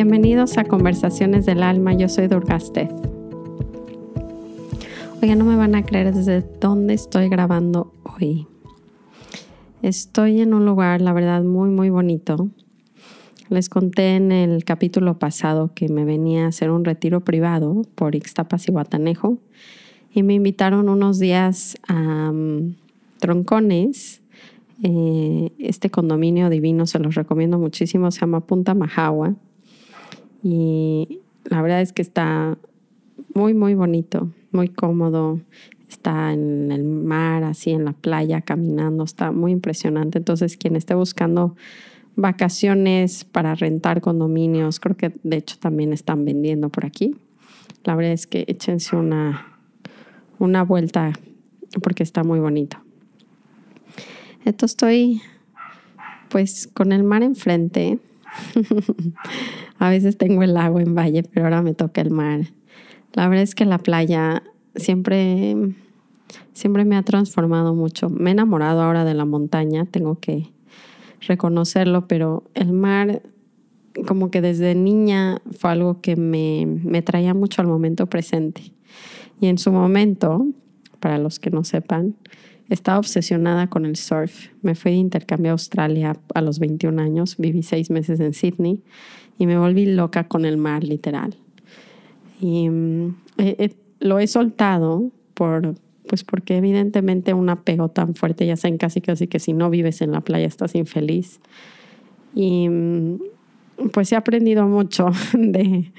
Bienvenidos a Conversaciones del Alma, yo soy Durgastez. Oiga, no me van a creer desde dónde estoy grabando hoy. Estoy en un lugar, la verdad, muy, muy bonito. Les conté en el capítulo pasado que me venía a hacer un retiro privado por Ixtapas y Guatanejo y me invitaron unos días a mm, Troncones. Eh, este condominio divino se los recomiendo muchísimo, se llama Punta Majagua y la verdad es que está muy, muy bonito, muy cómodo. Está en el mar, así en la playa, caminando, está muy impresionante. Entonces, quien esté buscando vacaciones para rentar condominios, creo que de hecho también están vendiendo por aquí. La verdad es que échense una, una vuelta porque está muy bonito. Entonces estoy pues con el mar enfrente. A veces tengo el agua en valle, pero ahora me toca el mar. La verdad es que la playa siempre, siempre me ha transformado mucho. Me he enamorado ahora de la montaña, tengo que reconocerlo, pero el mar, como que desde niña fue algo que me, me traía mucho al momento presente. Y en su momento, para los que no sepan, estaba obsesionada con el surf. Me fui de intercambio a Australia a los 21 años, viví seis meses en Sydney y me volví loca con el mar, literal. Y mm, lo he soltado por, pues porque evidentemente un apego tan fuerte, ya saben casi casi que si no vives en la playa estás infeliz. Y mm, pues he aprendido mucho de,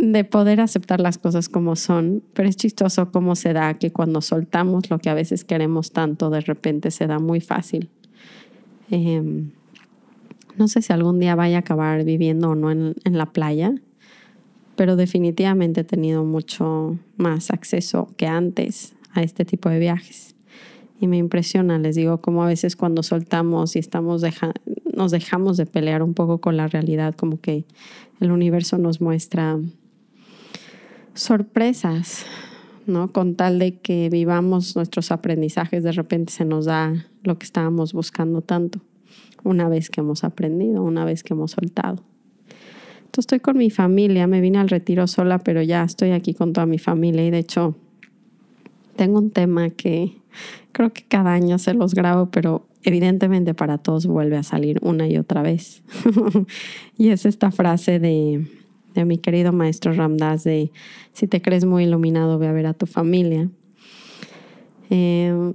de poder aceptar las cosas como son, pero es chistoso cómo se da que cuando soltamos lo que a veces queremos tanto, de repente se da muy fácil. Eh, no sé si algún día vaya a acabar viviendo o no en, la playa, pero definitivamente he tenido mucho más acceso que antes a este tipo de viajes. Y me impresiona, les digo, como a veces cuando soltamos y estamos nos dejamos de pelear un poco con la realidad, como que el universo nos muestra sorpresas, ¿no? Con tal de que vivamos nuestros aprendizajes, de repente se nos da lo que estábamos buscando tanto una vez que hemos aprendido, una vez que hemos soltado. Entonces estoy con mi familia, me vine al retiro sola, pero ya estoy aquí con toda mi familia y de hecho tengo un tema que creo que cada año se los grabo, pero evidentemente para todos vuelve a salir una y otra vez. y es esta frase de, de mi querido maestro Ramdas de si te crees muy iluminado, ve a ver a tu familia. Eh,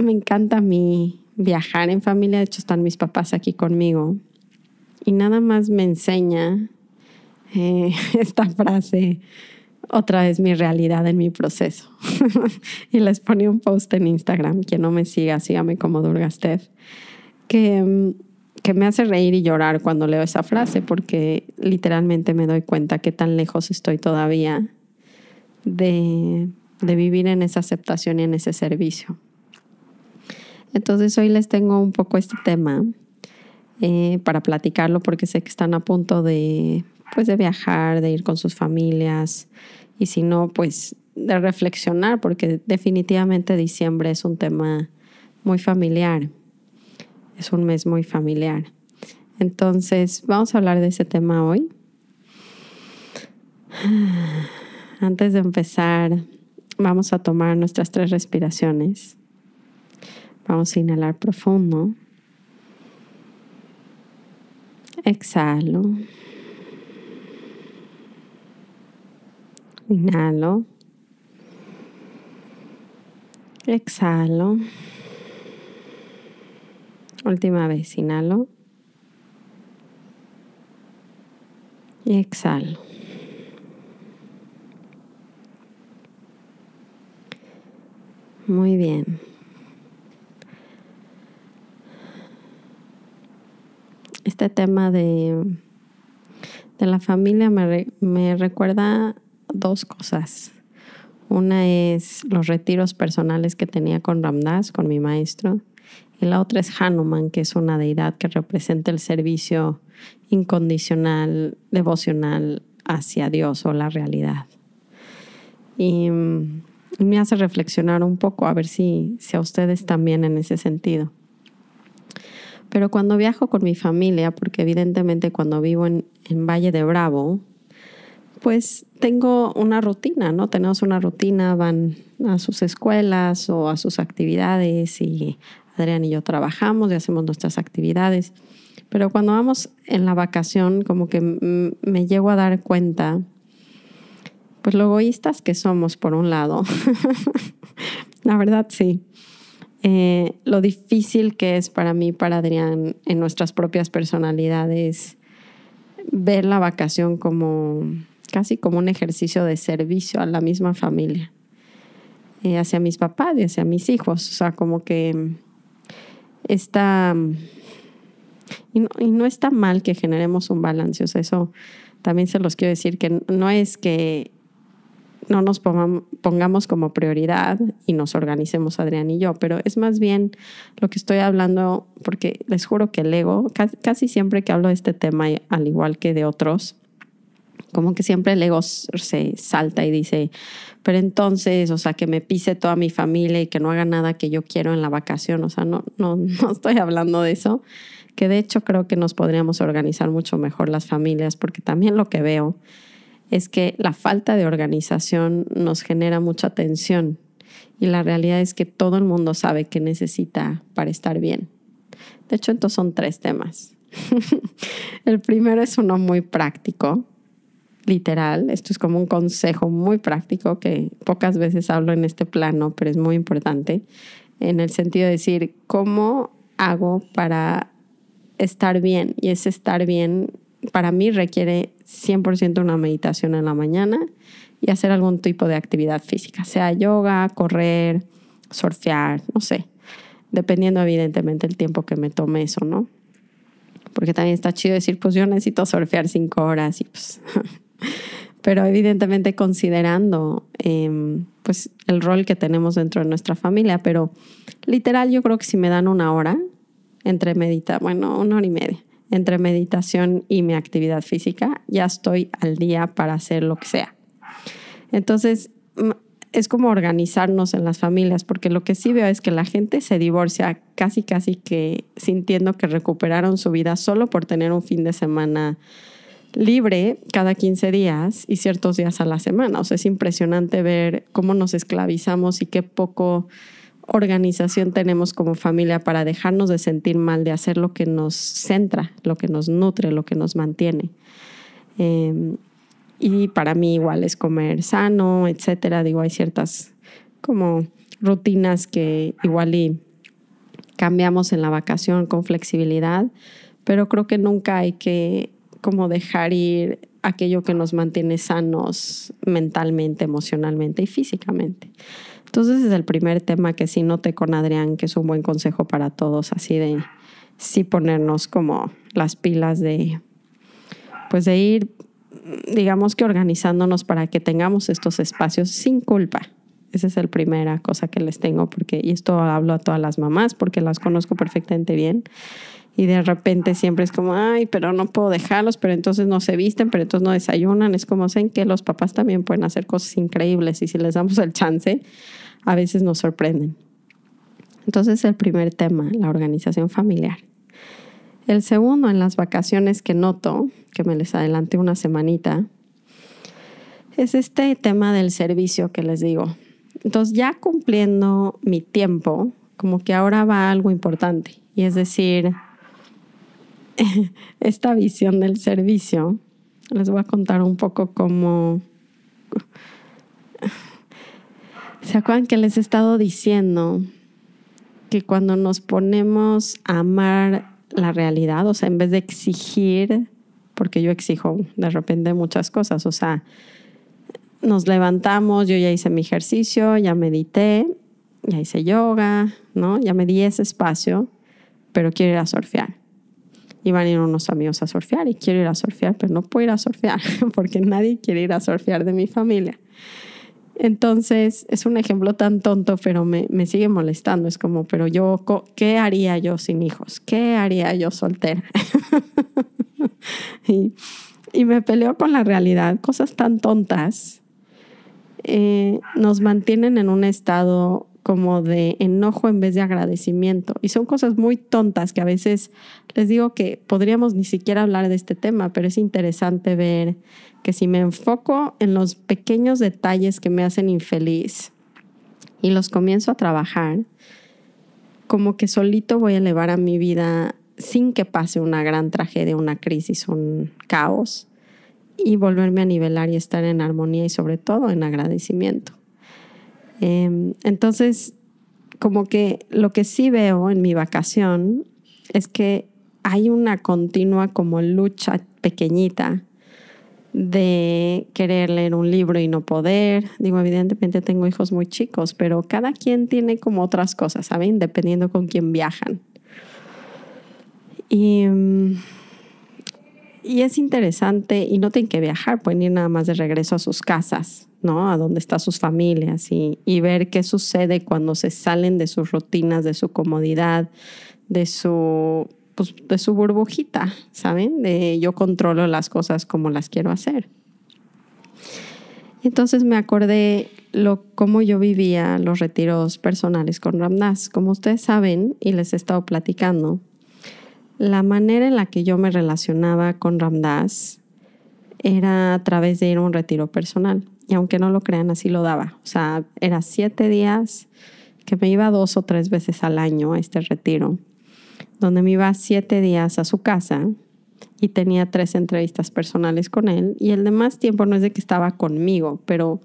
me encanta mi, viajar en familia, de hecho están mis papás aquí conmigo, y nada más me enseña eh, esta frase, otra vez mi realidad en mi proceso. y les ponía un post en Instagram, quien no me siga, sígame como Durgastev, que, que me hace reír y llorar cuando leo esa frase, porque literalmente me doy cuenta que tan lejos estoy todavía de, de vivir en esa aceptación y en ese servicio. Entonces hoy les tengo un poco este tema eh, para platicarlo porque sé que están a punto de, pues, de viajar, de ir con sus familias y si no, pues de reflexionar porque definitivamente diciembre es un tema muy familiar, es un mes muy familiar. Entonces vamos a hablar de ese tema hoy. Antes de empezar, vamos a tomar nuestras tres respiraciones. Vamos a inhalar profundo. Exhalo. Inhalo. Exhalo. Última vez, inhalo. Y exhalo. Muy bien. este tema de, de la familia me, me recuerda dos cosas. Una es los retiros personales que tenía con Ramdas, con mi maestro, y la otra es Hanuman, que es una deidad que representa el servicio incondicional, devocional hacia Dios o la realidad. Y mm, me hace reflexionar un poco, a ver si, si a ustedes también en ese sentido. Pero cuando viajo con mi familia, porque evidentemente cuando vivo en, en Valle de Bravo, pues tengo una rutina, ¿no? Tenemos una rutina, van a sus escuelas o a sus actividades y Adrián y yo trabajamos y hacemos nuestras actividades. Pero cuando vamos en la vacación, como que me llego a dar cuenta, pues lo egoístas que somos, por un lado. la verdad, sí. Eh, lo difícil que es para mí, para Adrián, en nuestras propias personalidades, ver la vacación como casi como un ejercicio de servicio a la misma familia, eh, hacia mis papás y hacia mis hijos. O sea, como que está... Y no, y no está mal que generemos un balance, eso también se los quiero decir, que no es que no nos pongamos como prioridad y nos organicemos Adrián y yo, pero es más bien lo que estoy hablando, porque les juro que el ego, casi siempre que hablo de este tema, al igual que de otros, como que siempre el ego se salta y dice, pero entonces, o sea, que me pise toda mi familia y que no haga nada que yo quiero en la vacación, o sea, no, no, no estoy hablando de eso, que de hecho creo que nos podríamos organizar mucho mejor las familias, porque también lo que veo es que la falta de organización nos genera mucha tensión y la realidad es que todo el mundo sabe que necesita para estar bien. De hecho, estos son tres temas. el primero es uno muy práctico, literal. Esto es como un consejo muy práctico que pocas veces hablo en este plano, pero es muy importante, en el sentido de decir, ¿cómo hago para estar bien? Y ese estar bien para mí requiere 100% una meditación en la mañana y hacer algún tipo de actividad física, sea yoga, correr, surfear, no sé, dependiendo evidentemente el tiempo que me tome eso, ¿no? Porque también está chido decir, pues yo necesito surfear cinco horas y pues pero evidentemente considerando em, pues el rol que tenemos dentro de nuestra familia, pero literal yo creo que si me dan una hora entre medita, bueno, una hora y media, entre meditación y mi actividad física, ya estoy al día para hacer lo que sea. Entonces, es como organizarnos en las familias, porque lo que sí veo es que la gente se divorcia casi, casi que sintiendo que recuperaron su vida solo por tener un fin de semana libre cada 15 días y ciertos días a la semana. O sea, es impresionante ver cómo nos esclavizamos y qué poco organización tenemos como familia para dejarnos de sentir mal, de hacer lo que nos centra, lo que nos nutre, lo que nos mantiene. Em, y para mí igual es comer sano, etcétera. Digo, hay ciertas como rutinas que igual y cambiamos en la vacación con flexibilidad, pero creo que nunca hay que como dejar ir aquello que nos mantiene sanos mentalmente, emocionalmente y físicamente. Entonces es el primer tema que sí noté con Adrián, que es un buen consejo para todos, así de sí ponernos como las pilas de, pues de ir, digamos que organizándonos para que tengamos estos espacios sin culpa. Esa es la primera cosa que les tengo, porque, y esto hablo a todas las mamás, porque las conozco perfectamente bien y de repente siempre es como, ay, pero no puedo dejarlos, pero entonces no se visten, pero entonces no desayunan. Es como saben que los papás también pueden hacer cosas increíbles y si les damos el chance, a veces nos sorprenden. Entonces el primer tema, la organización familiar. El segundo, en las vacaciones que noto, que me les adelanté una semanita, es este tema del servicio que les digo. Entonces ya cumpliendo mi tiempo, como que ahora va algo importante. Y es decir, esta visión del servicio, les voy a contar un poco cómo... ¿Se acuerdan que les he estado diciendo que cuando nos ponemos a amar la realidad, o sea, en vez de exigir, porque yo exijo de repente muchas cosas, o sea, nos levantamos, yo ya hice mi ejercicio, ya medité, ya hice yoga, ¿no? Ya me di ese espacio, pero quiero ir a surfear iban a ir unos amigos a surfear y quiero ir a surfear, pero no puedo ir a surfear porque nadie quiere ir a surfear de mi familia. Entonces, es un ejemplo tan tonto, pero me, me sigue molestando. Es como, pero yo, ¿qué haría yo sin hijos? ¿Qué haría yo soltera? y, y, me peleo con la realidad. Cosas tan tontas eh, nos mantienen en un estado como de enojo en vez de agradecimiento. Y son cosas muy tontas que a veces les digo que podríamos ni siquiera hablar de este tema, pero es interesante ver que si me enfoco en los pequeños detalles que me hacen infeliz y los comienzo a trabajar, como que solito voy a elevar a mi vida sin que pase una gran tragedia, una crisis, un caos, y volverme a nivelar y estar en armonía y sobre todo en agradecimiento. Em, entonces, como que lo que sí veo en mi vacación es que hay una continua como lucha pequeñita de querer leer un libro y no poder. Digo, evidentemente tengo hijos muy chicos, pero cada quien tiene como otras cosas, ¿saben? Dependiendo con quién viajan. Y, mm, y es interesante, y no tienen que viajar, pueden ir nada más de regreso a sus casas. ¿No? A dónde están sus familias y, ver qué sucede cuando se salen de sus rutinas, de su comodidad, de su, pues, de su burbujita, ¿saben? De yo controlo las cosas como las quiero hacer. Entonces me acordé lo, cómo yo vivía los retiros personales con Ramdas. Como ustedes saben, y les he estado platicando, la manera en la que yo me relacionaba con Ramdas era a través de ir a un retiro personal. Y aunque no lo crean, así lo daba. O sea, era siete días que me iba dos o tres veces al año a este retiro, donde me iba siete días a su casa y tenía tres entrevistas personales con él. Y el demás tiempo no es de que estaba conmigo, pero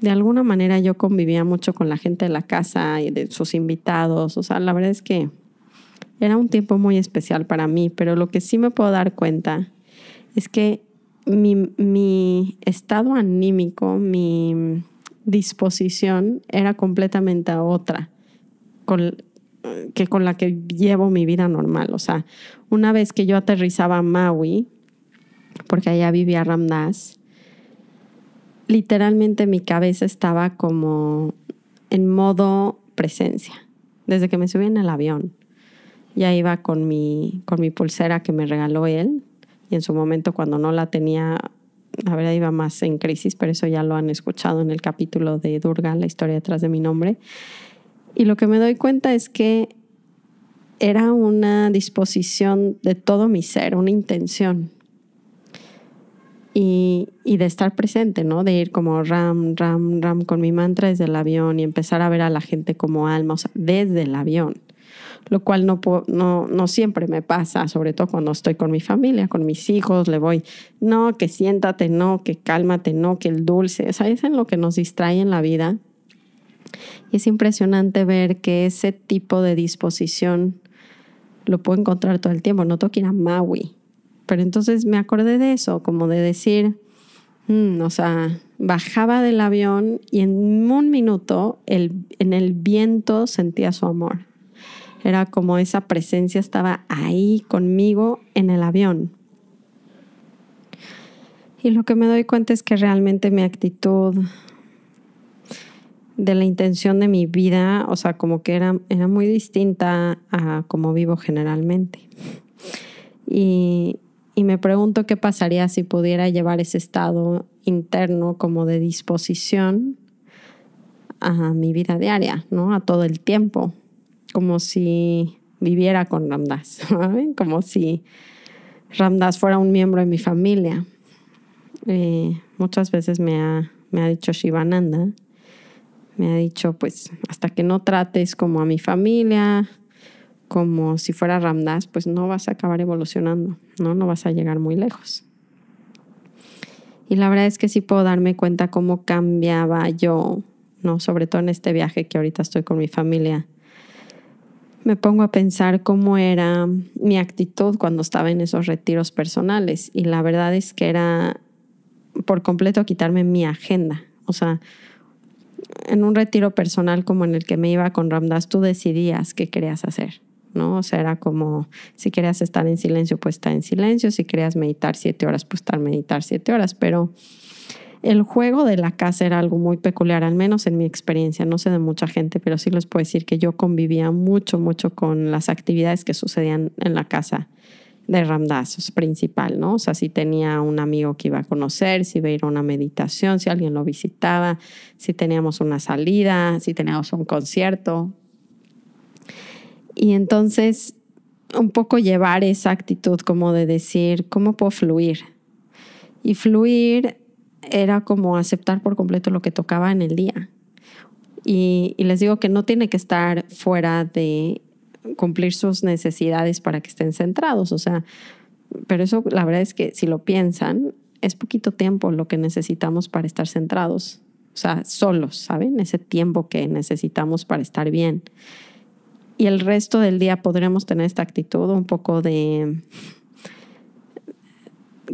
de alguna manera yo convivía mucho con la gente de la casa y de sus invitados. O sea, la verdad es que era un tiempo muy especial para mí, pero lo que sí me puedo dar cuenta es que mi, estado anímico, mi disposición era completamente otra que con la que llevo mi vida normal. O sea, una vez que yo aterrizaba a Maui, porque allá vivía Ramdas, literalmente mi cabeza estaba como en modo presencia, desde que me subí en el avión. Ya iba con mi, con mi pulsera que me regaló él, y en su momento cuando no la tenía, la verdad iba más en crisis, pero eso ya lo han escuchado en el capítulo de Durga, la historia detrás de mi nombre. Y lo que me doy cuenta es que era una disposición de todo mi ser, una intención. Y, y, de estar presente, ¿no? De ir como ram, ram, ram con mi mantra desde el avión y empezar a ver a la gente como alma, o sea, desde el avión lo cual no, siempre me pasa, sobre todo cuando estoy con mi familia, con mis hijos, le voy, no, que siéntate, no, que cálmate, no, que el dulce, o es en lo que nos distrae en la vida. Y es impresionante ver que ese tipo de disposición lo puedo encontrar todo el tiempo, no tengo que ir a Maui. Pero entonces me acordé de eso, como de decir, mm, o sea, bajaba del avión y en un minuto el, en el viento sentía su amor. Era como esa presencia estaba ahí conmigo en el avión. Y lo que me doy cuenta es que realmente mi actitud de la intención de mi vida, o sea, como que era, era muy distinta a como vivo generalmente. Y, y me pregunto qué pasaría si pudiera llevar ese estado interno como de disposición a mi vida diaria, ¿no? A todo el tiempo como si viviera con Ramdas, como si Ramdas fuera un miembro de mi familia. Eh, muchas veces me ha, me ha dicho Shivananda, me ha dicho, pues hasta que no trates como a mi familia, como si fuera Ramdas, pues no vas a acabar evolucionando, ¿no? No vas a llegar muy lejos. Y la verdad es que sí puedo darme cuenta cómo cambiaba yo, ¿no? Sobre todo en este viaje que ahorita estoy con mi familia me pongo a pensar cómo era mi actitud cuando estaba en esos retiros personales y la verdad es que era por completo quitarme mi agenda. O sea, en un retiro personal como en el que me iba con Ramdas, tú decidías qué querías hacer, ¿no? O sea, era como, si querías estar en silencio, pues estar en silencio, si querías meditar siete horas, pues estar meditar siete horas, pero el juego de la casa era algo muy peculiar, al menos en mi experiencia, no sé de mucha gente, pero sí les puedo decir que yo convivía mucho, mucho con las actividades que sucedían en la casa de Ramdas principal, ¿no? O sea, si tenía un amigo que iba a conocer, si iba a ir a una meditación, si alguien lo visitaba, si teníamos una salida, si teníamos un concierto. Y entonces, un poco llevar esa actitud como de decir, ¿cómo puedo fluir? Y fluir era como aceptar por completo lo que tocaba en el día. Y, les digo que no tiene que estar fuera de cumplir sus necesidades para que estén centrados. O sea, pero eso la verdad es que si lo piensan, es poquito tiempo lo que necesitamos para estar centrados. O sea, solos, ¿saben? Ese tiempo que necesitamos para estar bien. Y el resto del día podremos tener esta actitud un poco de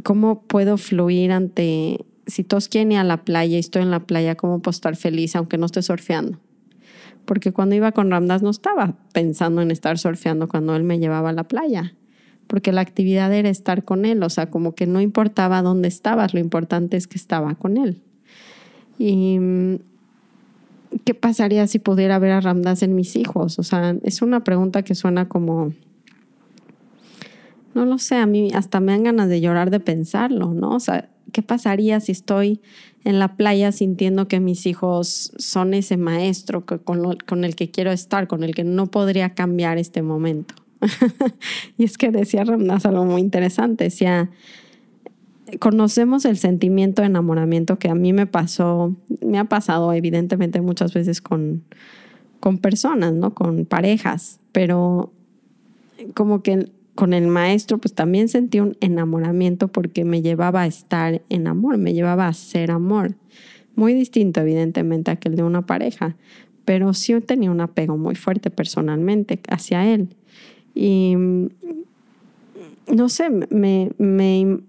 cómo puedo fluir ante, si todos quieren ir a la playa y estoy en la playa, cómo puedo estar feliz aunque no esté surfeando porque cuando iba con Ramdas no estaba pensando en estar surfeando cuando él me llevaba a la playa, porque la actividad era estar con él, o sea, como que no importaba dónde estabas, lo importante es que estaba con él. Y ¿qué pasaría si pudiera ver a Ramdas en mis hijos? O sea, es una pregunta que suena como, no lo sé, a mí hasta me dan ganas de llorar de pensarlo, ¿no? O sea, ¿qué pasaría si estoy en la playa sintiendo que mis hijos son ese maestro con, el que quiero estar, con el que no podría cambiar este momento? y es que decía Ramdas algo muy interesante, decía, conocemos el sentimiento de enamoramiento que a mí me pasó, me ha pasado evidentemente muchas veces con, con personas, ¿no? Con parejas, pero como que con el maestro, pues también sentí un enamoramiento porque me llevaba a estar en amor, me llevaba a ser amor. Muy distinto, evidentemente, a aquel de una pareja, pero sí tenía un apego muy fuerte personalmente hacia él. Y mm, no sé, me, me,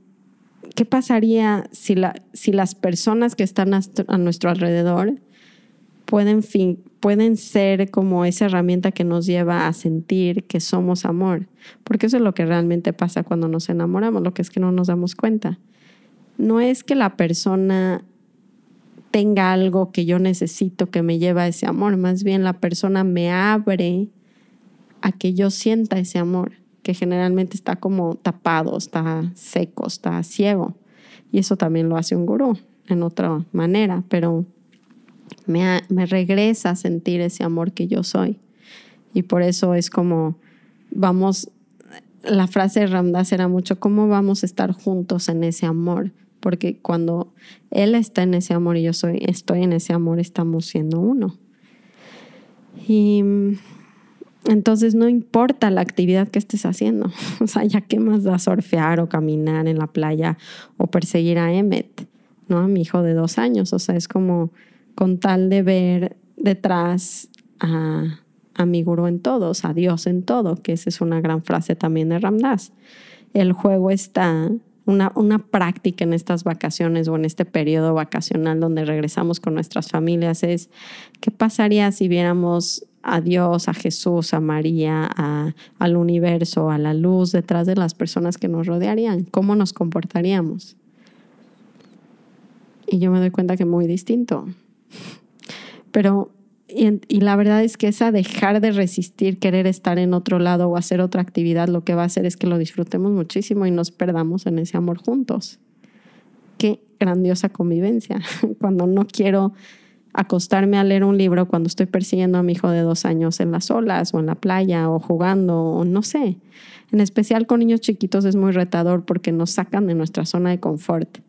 ¿qué pasaría si, la, si las personas que están a, nuestro alrededor pueden, pueden ser como esa herramienta que nos lleva a sentir que somos amor, porque eso es lo que realmente pasa cuando nos enamoramos, lo que es que no nos damos cuenta. No es que la persona tenga algo que yo necesito que me lleva a ese amor, más bien la persona me abre a que yo sienta ese amor, que generalmente está como tapado, está seco, está ciego. Y eso también lo hace un gurú en otra manera, pero me, regresa a sentir ese amor que yo soy. Y por eso es como, vamos, la frase de Ramdas era mucho, ¿cómo vamos a estar juntos en ese amor? Porque cuando Él está en ese amor y yo soy, estoy en ese amor, estamos siendo uno. Y entonces no importa la actividad que estés haciendo. O sea, ya qué más da surfear o caminar en la playa o perseguir a Emmet, ¿no? A mi hijo de dos años. O sea, es como con tal de ver detrás a, mi gurú en todos, a Dios en todo, que esa es una gran frase también de Ramdas. El juego está, una, una práctica en estas vacaciones o en este periodo vacacional donde regresamos con nuestras familias es, ¿qué pasaría si viéramos a Dios, a Jesús, a María, al universo, a la luz detrás de las personas que nos rodearían? ¿Cómo nos comportaríamos? Y yo me doy cuenta que muy distinto. Pero, y, la verdad es que esa dejar de resistir, querer estar en otro lado o hacer otra actividad, lo que va a hacer es que lo disfrutemos muchísimo y nos perdamos en ese amor juntos. Qué grandiosa convivencia. Cuando no quiero acostarme a leer un libro, cuando estoy persiguiendo a mi hijo de dos años en las olas o en la playa o jugando o no sé. En especial con niños chiquitos es muy retador porque nos sacan de nuestra zona de confort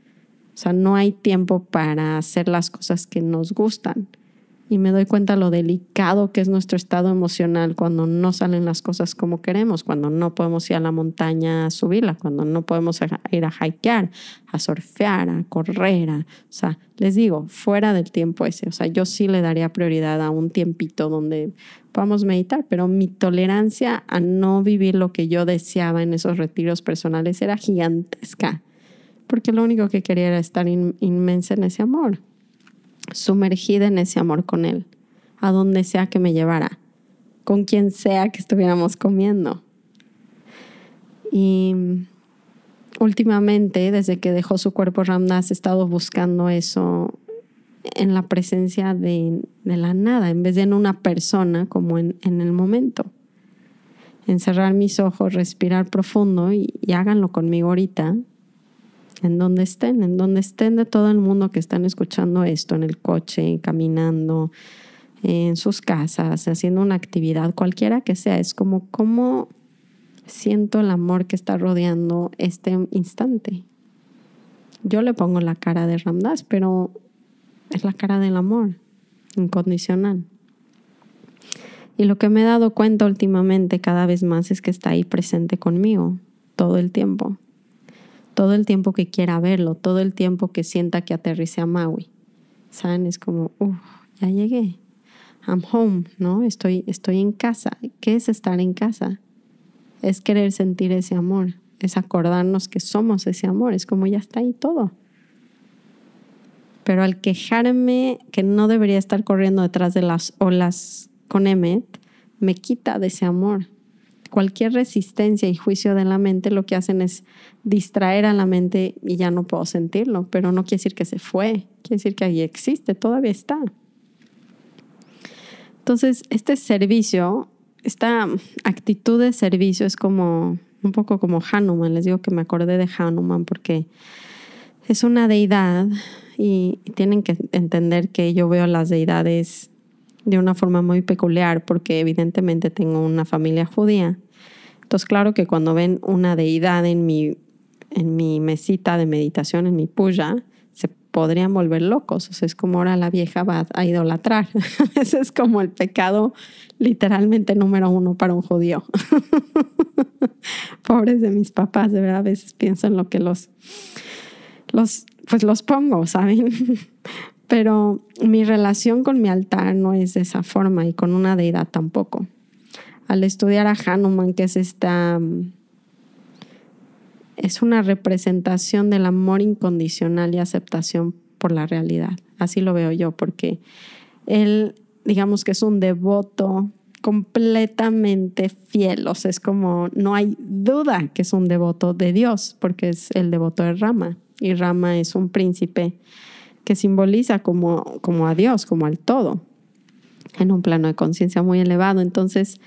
o sea, no hay tiempo para hacer las cosas que nos gustan. Y me doy cuenta lo delicado que es nuestro estado emocional cuando no salen las cosas como queremos, cuando no podemos ir a la montaña a subirla, cuando no podemos ir a hikear, a surfear, a correr. o sea, les digo, fuera del tiempo ese. O sea, yo sí le daría prioridad a un tiempito donde podamos meditar, pero mi tolerancia a no vivir lo que yo deseaba en esos retiros personales era gigantesca porque lo único que quería era estar inmensa en ese amor, sumergida en ese amor con Él, a donde sea que me llevara, con quien sea que estuviéramos comiendo. Y últimamente, desde que dejó su cuerpo Ramdas, he estado buscando eso en la presencia de, la nada, en vez de en una persona como en, el momento. encerrar mis ojos, respirar profundo y, y háganlo conmigo ahorita, en donde estén, en donde estén de todo el mundo que están escuchando esto, en el coche, caminando, en sus casas, haciendo una actividad, cualquiera que sea. Es como cómo siento el amor que está rodeando este instante. Yo le pongo la cara de Ramdas, pero es la cara del amor incondicional. Y lo que me he dado cuenta últimamente cada vez más es que está ahí presente conmigo todo el tiempo. Todo el tiempo que quiera verlo, todo el tiempo que sienta que aterrice a Maui. ¿Saben? Es como, uff, ya llegué. I'm home, ¿no? Estoy, estoy en casa. ¿Qué es estar en casa? Es querer sentir ese amor, es acordarnos que somos ese amor, es como ya está ahí todo. Pero al quejarme que no debería estar corriendo detrás de las olas con Emmet, me quita de ese amor. Cualquier resistencia y juicio de la mente lo que hacen es distraer a la mente y ya no puedo sentirlo, pero no quiere decir que se fue, quiere decir que ahí existe, todavía está. Entonces, este servicio, esta actitud de servicio es como un poco como Hanuman. Les digo que me acordé de Hanuman porque es una deidad y tienen que entender que yo veo las deidades de una forma muy peculiar porque evidentemente tengo una familia judía. Entonces, claro que cuando ven una deidad en mi, en mi mesita de meditación, en mi puya, se podrían volver locos. O sea, es como ahora la vieja va a idolatrar. Ese es como el pecado literalmente número uno para un judío. Pobres de mis papás, de verdad, a veces pienso en lo que los, los pues los pongo, ¿saben? Pero mi relación con mi altar no es de esa forma y con una deidad tampoco. Al estudiar a Hanuman, que es esta, es una representación del amor incondicional y aceptación por la realidad. Así lo veo yo, porque él, digamos que es un devoto completamente fiel, o sea, es como, no hay duda que es un devoto de Dios, porque es el devoto de Rama, y Rama es un príncipe que simboliza como, como a Dios, como al todo, en un plano de conciencia muy elevado. Entonces,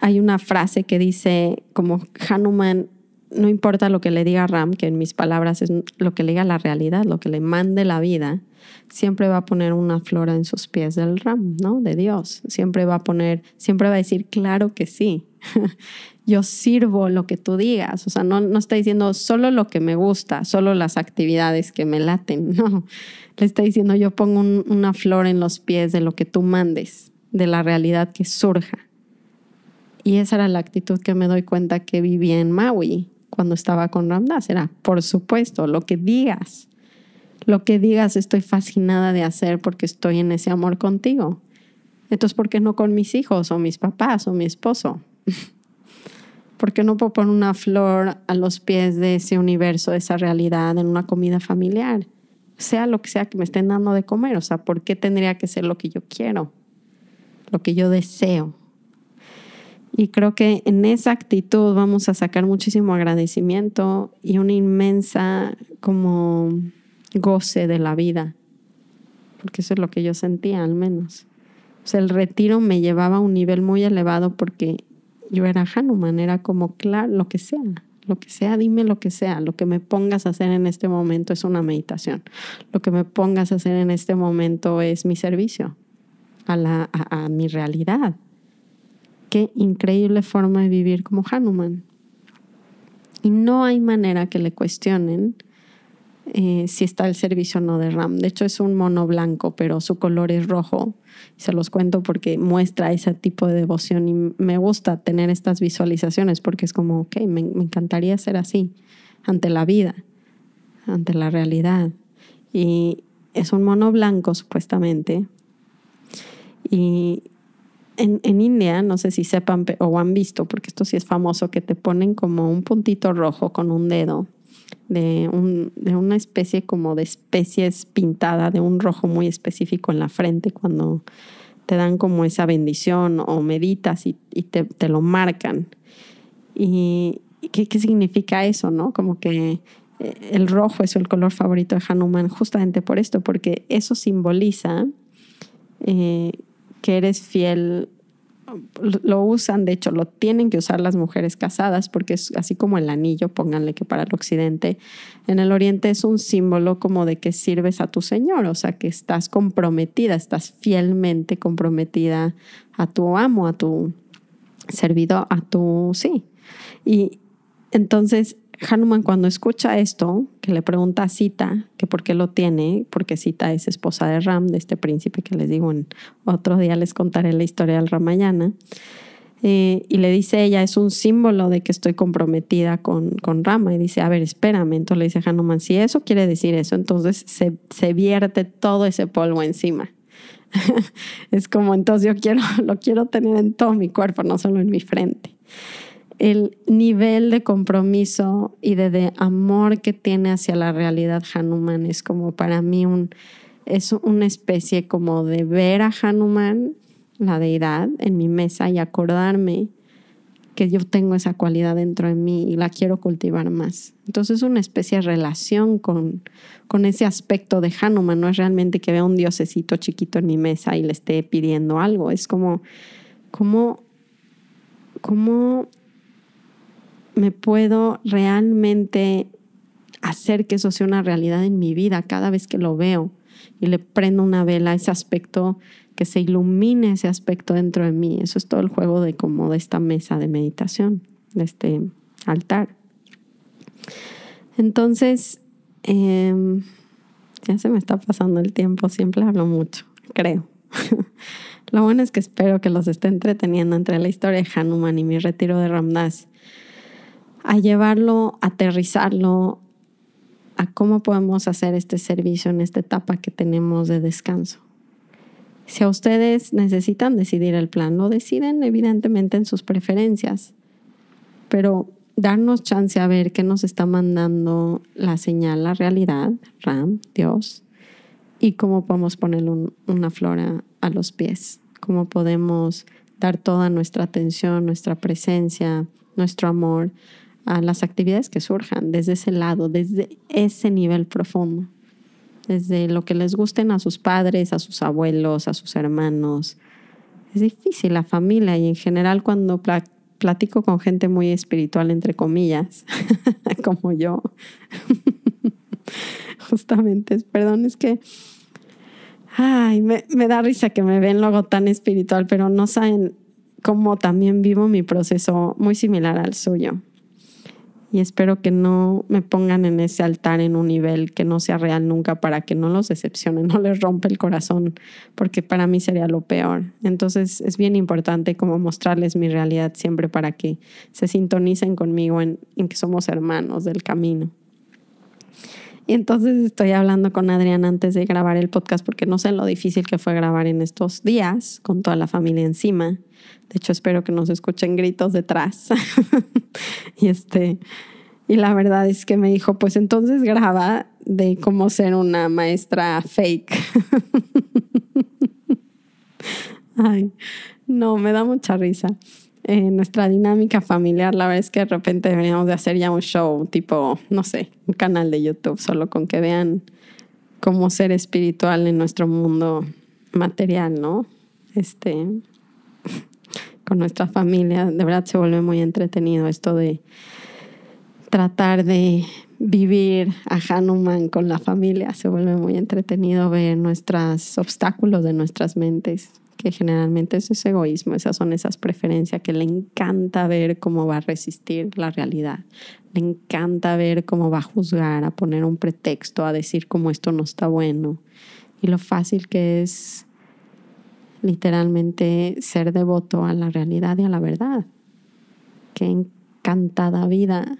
hay una frase que dice, como Hanuman, no importa lo que le diga Ram, que en mis palabras es lo que le diga la realidad, lo que le mande la vida, siempre va a poner una flora en sus pies del Ram, ¿no? De Dios. Siempre va a poner, siempre va a decir, claro que sí. Yo sirvo lo que tú digas. O sea, no, no está diciendo solo lo que me gusta, solo las actividades que me laten. No, le está diciendo yo pongo una flor en los pies de lo que tú mandes, de la realidad que surja. Y esa era la actitud que me doy cuenta que vivía en Maui cuando estaba con Ramdas. Era, por supuesto, lo que digas. Lo que digas estoy fascinada de hacer porque estoy en ese amor contigo. Entonces, ¿por qué no con mis hijos o mis papás o mi esposo? ¿Por qué no puedo poner una flor a los pies de ese universo, de esa realidad, en una comida familiar? sea lo que sea que me estén dando de comer. O sea, ¿por qué tendría que ser lo que yo quiero? Lo que yo deseo. Y creo que en esa actitud vamos a sacar muchísimo agradecimiento y una inmensa como goce de la vida. Porque eso es lo que yo sentía al menos. El retiro me llevaba a un nivel muy elevado porque yo era Hanuman, era como, claro, lo que sea lo que sea, dime lo que sea, lo que me pongas a hacer en este momento es una meditación, lo que me pongas a hacer en este momento es mi servicio a, la, a, mi realidad. Qué increíble forma de vivir como Hanuman. Y no hay manera que le cuestionen eh, si está el servicio o no de Ram. De hecho, es un mono blanco, pero su color es rojo. Se los cuento porque muestra ese tipo de devoción y me gusta tener estas visualizaciones porque es como, ok, me, me encantaría ser así ante la vida, ante la realidad. Y es un mono blanco, supuestamente. Y en, en, India, no sé si sepan o han visto, porque esto sí es famoso, que te ponen como un puntito rojo con un dedo de, un, de una especie como de especies pintada de un rojo muy específico en la frente cuando te dan como esa bendición o meditas y, te, te, lo marcan. ¿Y qué, qué significa eso? ¿no? Como que eh, el rojo es el color favorito de Hanuman justamente por esto, porque eso simboliza eh, que eres fiel lo usan, de hecho, lo tienen que usar las mujeres casadas, porque es así como el anillo, pónganle que para el occidente, en el oriente es un símbolo como de que sirves a tu Señor, o sea, que estás comprometida, estás fielmente comprometida a tu amo, a tu servidor, a tu, sí. Y entonces Hanuman cuando escucha esto, que le pregunta a Sita que por qué lo tiene, porque Sita es esposa de Ram, de este príncipe que les digo, en otro día les contaré la historia del Ramayana, eh, y le dice ella, es un símbolo de que estoy comprometida con, con Rama, y dice, a ver, espérame, entonces le dice Hanuman, si eso quiere decir eso, entonces se, se vierte todo ese polvo encima. es como, entonces yo quiero, lo quiero tener en todo mi cuerpo, no solo en mi frente el nivel de compromiso y de, amor que tiene hacia la realidad Hanuman es como para mí un, es una especie como de ver a Hanuman, la deidad, en mi mesa y acordarme que yo tengo esa cualidad dentro de mí y la quiero cultivar más. Entonces es una especie de relación con, con ese aspecto de Hanuman, no es realmente que vea un diosecito chiquito en mi mesa y le esté pidiendo algo, es como, como, como me puedo realmente hacer que eso sea una realidad en mi vida cada vez que lo veo y le prendo una vela a ese aspecto, que se ilumine ese aspecto dentro de mí. Eso es todo el juego de como de esta mesa de meditación, de este altar. Entonces, em, ya se me está pasando el tiempo, siempre hablo mucho, creo. Lo bueno es que espero que los esté entreteniendo entre la historia de Hanuman y mi retiro de Ramdas a llevarlo, aterrizarlo a cómo podemos hacer este servicio en esta etapa que tenemos de descanso. Si a ustedes necesitan decidir el plan, lo deciden evidentemente en sus preferencias, pero darnos chance a ver qué nos está mandando la señal, la realidad, Ram, Dios, y cómo podemos ponerle una flora a los pies, cómo podemos dar toda nuestra atención, nuestra presencia, nuestro amor a las actividades que surjan desde ese lado, desde ese nivel profundo, desde lo que les gusten a sus padres, a sus abuelos, a sus hermanos. Es difícil la familia y en general cuando platico con gente muy espiritual, entre comillas, como yo, justamente, perdón, es que, ay, me, me da risa que me ven luego tan espiritual, pero no saben cómo también vivo mi proceso muy similar al suyo y espero que no me pongan en ese altar en un nivel que no sea real nunca para que no los decepcione, no les rompe el corazón, porque para mí sería lo peor. Entonces es bien importante como mostrarles mi realidad siempre para que se sintonicen conmigo en que somos hermanos del camino. Y entonces estoy hablando con Adrián antes de grabar el podcast porque no sé lo difícil que fue grabar en estos días con toda la familia encima. De hecho, espero que nos escuchen gritos detrás. y este y la verdad es que me dijo, pues entonces graba de cómo ser una maestra fake. Ay, no, me da mucha risa nuestra dinámica familiar, la verdad es que de repente deberíamos de hacer ya un show tipo, no sé, un canal de YouTube, solo con que vean cómo ser espiritual en nuestro mundo material, ¿no? Este, con nuestra familia, de verdad se vuelve muy entretenido esto de tratar de vivir a Hanuman con la familia, se vuelve muy entretenido ver nuestros obstáculos de nuestras mentes generalmente es ese egoísmo, esas son esas preferencias que le encanta ver cómo va a resistir la realidad, le encanta ver cómo va a juzgar, a poner un pretexto, a decir cómo esto no está bueno y lo fácil que es literalmente ser devoto a la realidad y a la verdad. Qué encantada vida,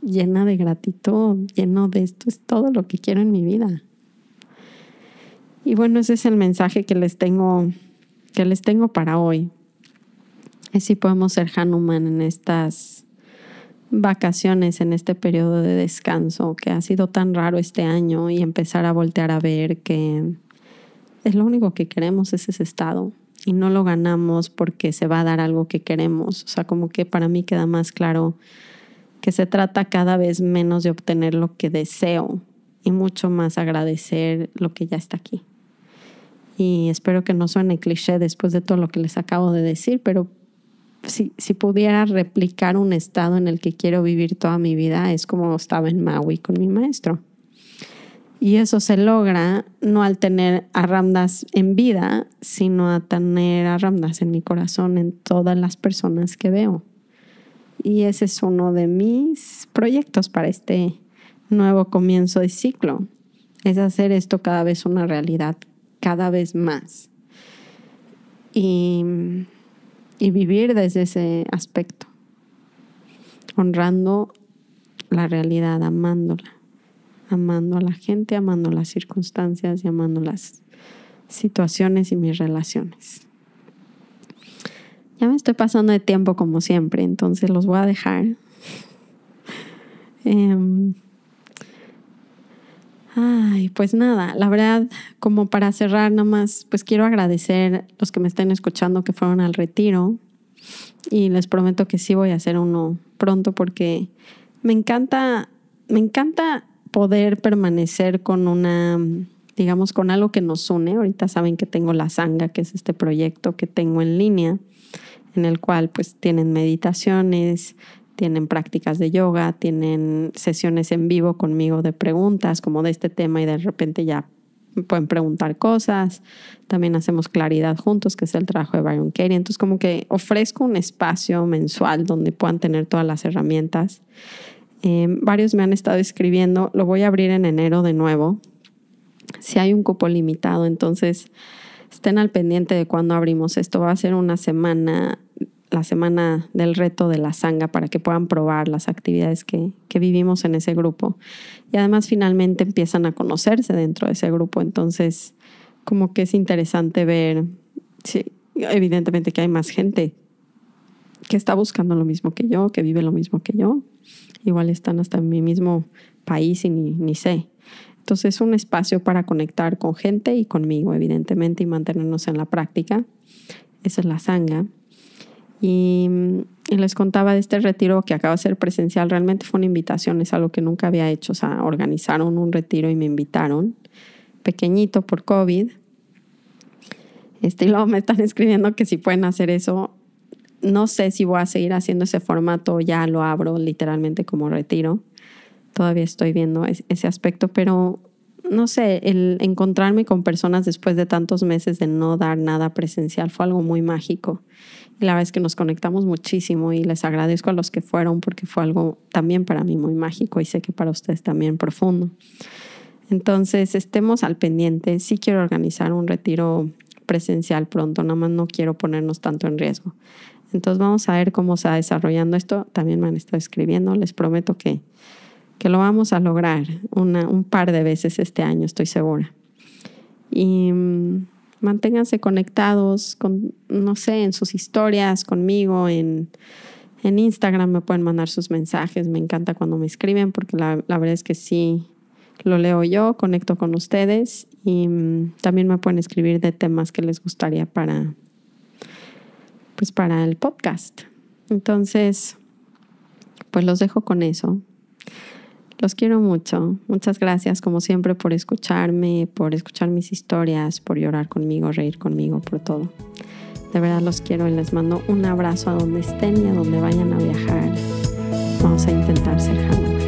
llena de gratitud, lleno de esto es todo lo que quiero en mi vida. Y bueno, ese es el mensaje que les tengo que les tengo para hoy. Es si podemos ser Hanuman en estas vacaciones, en este periodo de descanso que ha sido tan raro este año y empezar a voltear a ver que es lo único que queremos es ese estado. Y no lo ganamos porque se va a dar algo que queremos. O sea, como que para mí queda más claro que se trata cada vez menos de obtener lo que deseo y mucho más agradecer lo que ya está aquí y espero que no suene cliché después de todo lo que les acabo de decir, pero si, si pudiera replicar un estado en el que quiero vivir toda mi vida, es como estaba en Maui con mi maestro. Y eso se logra no al tener a Ramdas en vida, sino a tener a Ramdas en mi corazón, en todas las personas que veo. Y ese es uno de mis proyectos para este nuevo comienzo de ciclo. Es hacer esto cada vez una realidad, cada vez más. Y, y vivir desde ese aspecto, honrando la realidad, amándola amando a la gente, amando las circunstancias y amando las situaciones y mis relaciones. Ya me estoy pasando de tiempo como siempre, entonces los voy a dejar. Em, ay, pues nada, la verdad, como para cerrar nomás, pues quiero agradecer los que me estén escuchando que fueron al retiro y les prometo que sí voy a hacer uno pronto porque me encanta, me encanta poder permanecer con una, digamos, con algo que nos une. Ahorita saben que tengo la Sanga, que es este proyecto que tengo en línea, en el cual pues tienen meditaciones, tienen prácticas de yoga, tienen sesiones en vivo conmigo de preguntas como de este tema y de repente ya pueden preguntar cosas. También hacemos claridad juntos, que es el trabajo de Byron Katie. Entonces como que ofrezco un espacio mensual donde puedan tener todas las herramientas. Em, varios me han estado escribiendo, lo voy a abrir en enero de nuevo. Si hay un cupo limitado, entonces estén al pendiente de cuándo abrimos esto. Va a ser una semana, la semana del reto de la sanga para que puedan probar las actividades que, que vivimos en ese grupo. Y además finalmente empiezan a conocerse dentro de ese grupo. Entonces, como que es interesante ver, sí, evidentemente que hay más gente que está buscando lo mismo que yo, que vive lo mismo que yo, igual están hasta en mi mismo país y ni, ni sé. Entonces es un espacio para conectar con gente y conmigo, evidentemente, y mantenernos en la práctica. Esa es la sanga. Y, y, les contaba de este retiro que acaba de ser presencial. Realmente fue una invitación, es algo que nunca había hecho. O sea, organizaron un retiro y me invitaron, pequeñito por COVID. Este, y luego me están escribiendo que si pueden hacer eso no sé si voy a seguir haciendo ese formato, ya lo abro literalmente como retiro. Todavía estoy viendo ese aspecto, pero no sé, el encontrarme con personas después de tantos meses de no dar nada presencial fue algo muy mágico. La verdad es que nos conectamos muchísimo y les agradezco a los que fueron porque fue algo también para mí muy mágico y sé que para ustedes también profundo. Entonces, estemos al pendiente. Sí quiero organizar un retiro presencial pronto, nada más no quiero ponernos tanto en riesgo. Entonces vamos a ver cómo se va desarrollando esto. También me han estado escribiendo. Les prometo que, que lo vamos a lograr una, un par de veces este año, estoy segura. Y mm, manténganse conectados con, no sé, en sus historias, conmigo, en, en Instagram me pueden mandar sus mensajes. Me encanta cuando me escriben porque la, verdad es que sí lo leo yo, conecto con ustedes y mm, también me pueden escribir de temas que les gustaría para, pues para el podcast. Entonces, pues los dejo con eso. Los quiero mucho. Muchas gracias como siempre por escucharme, por escuchar mis historias, por llorar conmigo, reír conmigo, por todo. De verdad los quiero y les mando un abrazo a donde estén y a donde vayan a viajar. Vamos a intentar ser jamás.